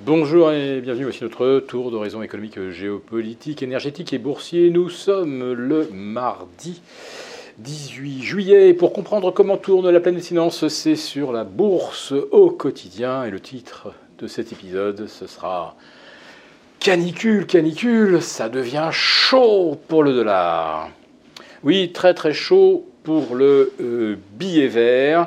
Bonjour et bienvenue, voici notre tour d'horizon économique, géopolitique, énergétique et boursier. Nous sommes le mardi 18 juillet. Pour comprendre comment tourne la planète finance, c'est sur la bourse au quotidien. Et le titre de cet épisode, ce sera Canicule, canicule, ça devient chaud pour le dollar. Oui, très très chaud pour le euh, billet vert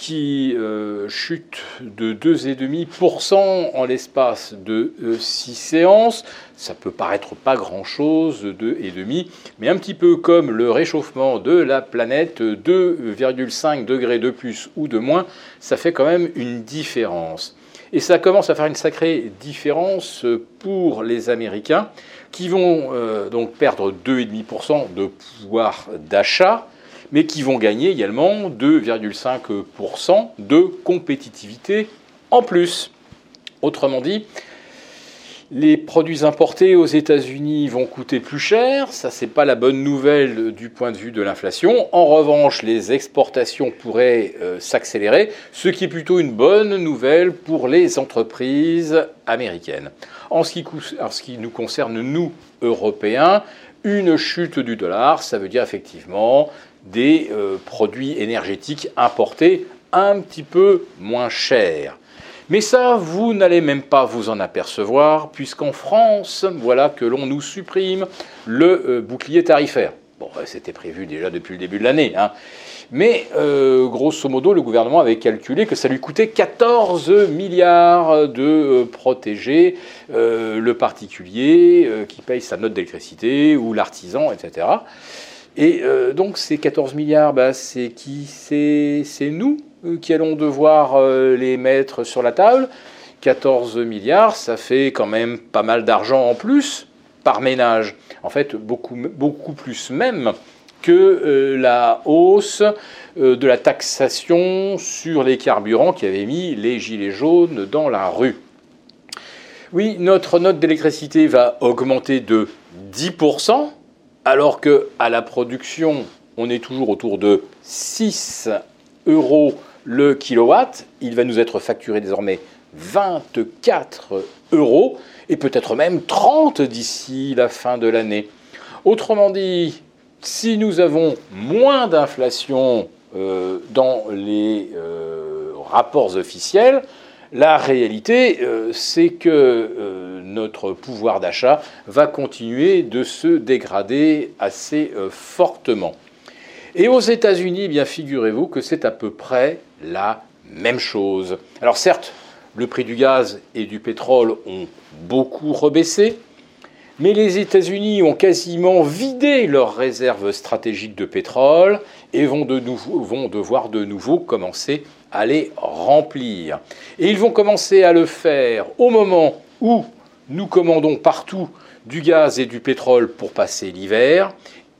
qui euh, chute de 2,5% en l'espace de 6 euh, séances. Ça peut paraître pas grand-chose, 2,5, mais un petit peu comme le réchauffement de la planète, 2,5 degrés de plus ou de moins, ça fait quand même une différence. Et ça commence à faire une sacrée différence pour les Américains, qui vont euh, donc perdre 2,5% de pouvoir d'achat mais qui vont gagner également 2,5% de compétitivité en plus. Autrement dit, les produits importés aux États-Unis vont coûter plus cher, ça c'est pas la bonne nouvelle du point de vue de l'inflation. En revanche, les exportations pourraient euh, s'accélérer, ce qui est plutôt une bonne nouvelle pour les entreprises américaines. En ce qui, en ce qui nous concerne, nous, Européens, une chute du dollar, ça veut dire effectivement des euh, produits énergétiques importés un petit peu moins chers. Mais ça, vous n'allez même pas vous en apercevoir, puisqu'en France, voilà que l'on nous supprime le euh, bouclier tarifaire. Bon, c'était prévu déjà depuis le début de l'année. Hein. Mais euh, grosso modo, le gouvernement avait calculé que ça lui coûtait 14 milliards de protéger le particulier qui paye sa note d'électricité ou l'artisan, etc. Et euh, donc ces 14 milliards, bah, c'est qui? C'est nous euh, qui allons devoir euh, les mettre sur la table. 14 milliards, ça fait quand même pas mal d'argent en plus par ménage. En fait, beaucoup, beaucoup plus même que la hausse de la taxation sur les carburants qui avait mis les gilets jaunes dans la rue. Oui, notre note d'électricité va augmenter de 10%, alors qu'à la production, on est toujours autour de 6 euros le kilowatt, il va nous être facturé désormais 24 euros et peut-être même 30 d'ici la fin de l'année. Autrement dit, si nous avons moins d'inflation euh, dans les euh, rapports officiels, la réalité, euh, c'est que notre pouvoir d'achat va continuer de se dégrader assez euh, fortement. Et aux États-Unis, eh bien figurez-vous que c'est à peu près la même chose. Alors certes, le prix du gaz et du pétrole ont beaucoup rebaissé, mais les États-Unis ont quasiment vidé leurs réserves stratégiques de pétrole et vont, vont devoir de nouveau commencer à les remplir. Et ils vont commencer à le faire au moment où nous commandons partout du gaz et du pétrole pour passer l'hiver,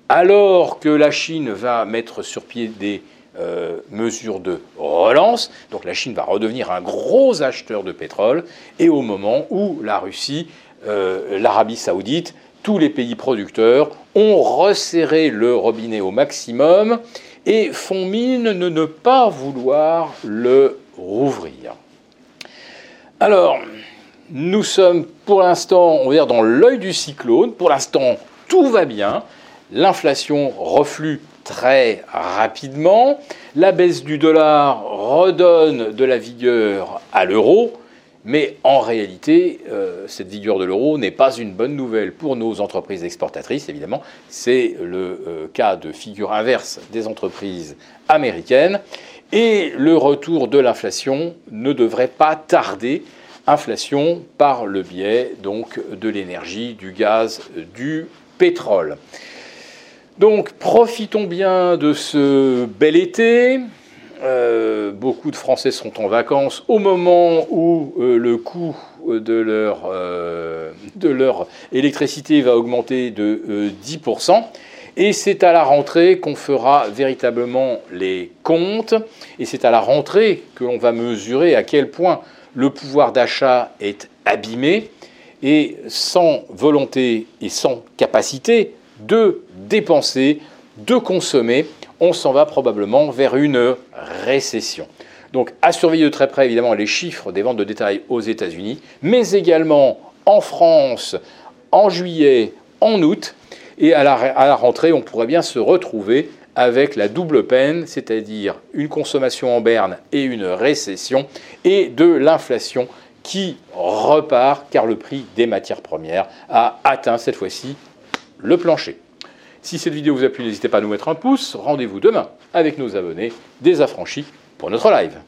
alors que la Chine va mettre sur pied des euh, mesures de relance, donc la Chine va redevenir un gros acheteur de pétrole, et au moment où la Russie, euh, l'Arabie saoudite, tous les pays producteurs ont resserré le robinet au maximum et font mine de ne pas vouloir le rouvrir. Alors, nous sommes pour l'instant, on va dire, dans l'œil du cyclone. Pour l'instant, tout va bien. L'inflation reflue très rapidement. La baisse du dollar redonne de la vigueur à l'euro. Mais en réalité, euh, cette vigueur de l'euro n'est pas une bonne nouvelle pour nos entreprises exportatrices, évidemment. C'est le euh, cas de figure inverse des entreprises américaines. Et le retour de l'inflation ne devrait pas tarder. Inflation par le biais donc de l'énergie, du gaz, du pétrole. Donc profitons bien de ce bel été. Euh, beaucoup de Français sont en vacances au moment où euh, le coût de leur, euh, de leur électricité va augmenter de 10%. Et c'est à la rentrée qu'on fera véritablement les comptes. Et c'est à la rentrée que l'on va mesurer à quel point le pouvoir d'achat est abîmé et sans volonté et sans capacité de dépenser, de consommer, on s'en va probablement vers une récession. Donc à surveiller de très près évidemment les chiffres des ventes de détail aux États-Unis, mais également en France en juillet, en août, et à la, rentrée, on pourrait bien se retrouver avec la double peine, c'est-à-dire une consommation en berne et une récession, et de l'inflation qui repart car le prix des matières premières a atteint cette fois-ci le plancher. Si cette vidéo vous a plu, n'hésitez pas à nous mettre un pouce. Rendez-vous demain avec nos abonnés des affranchis pour notre live.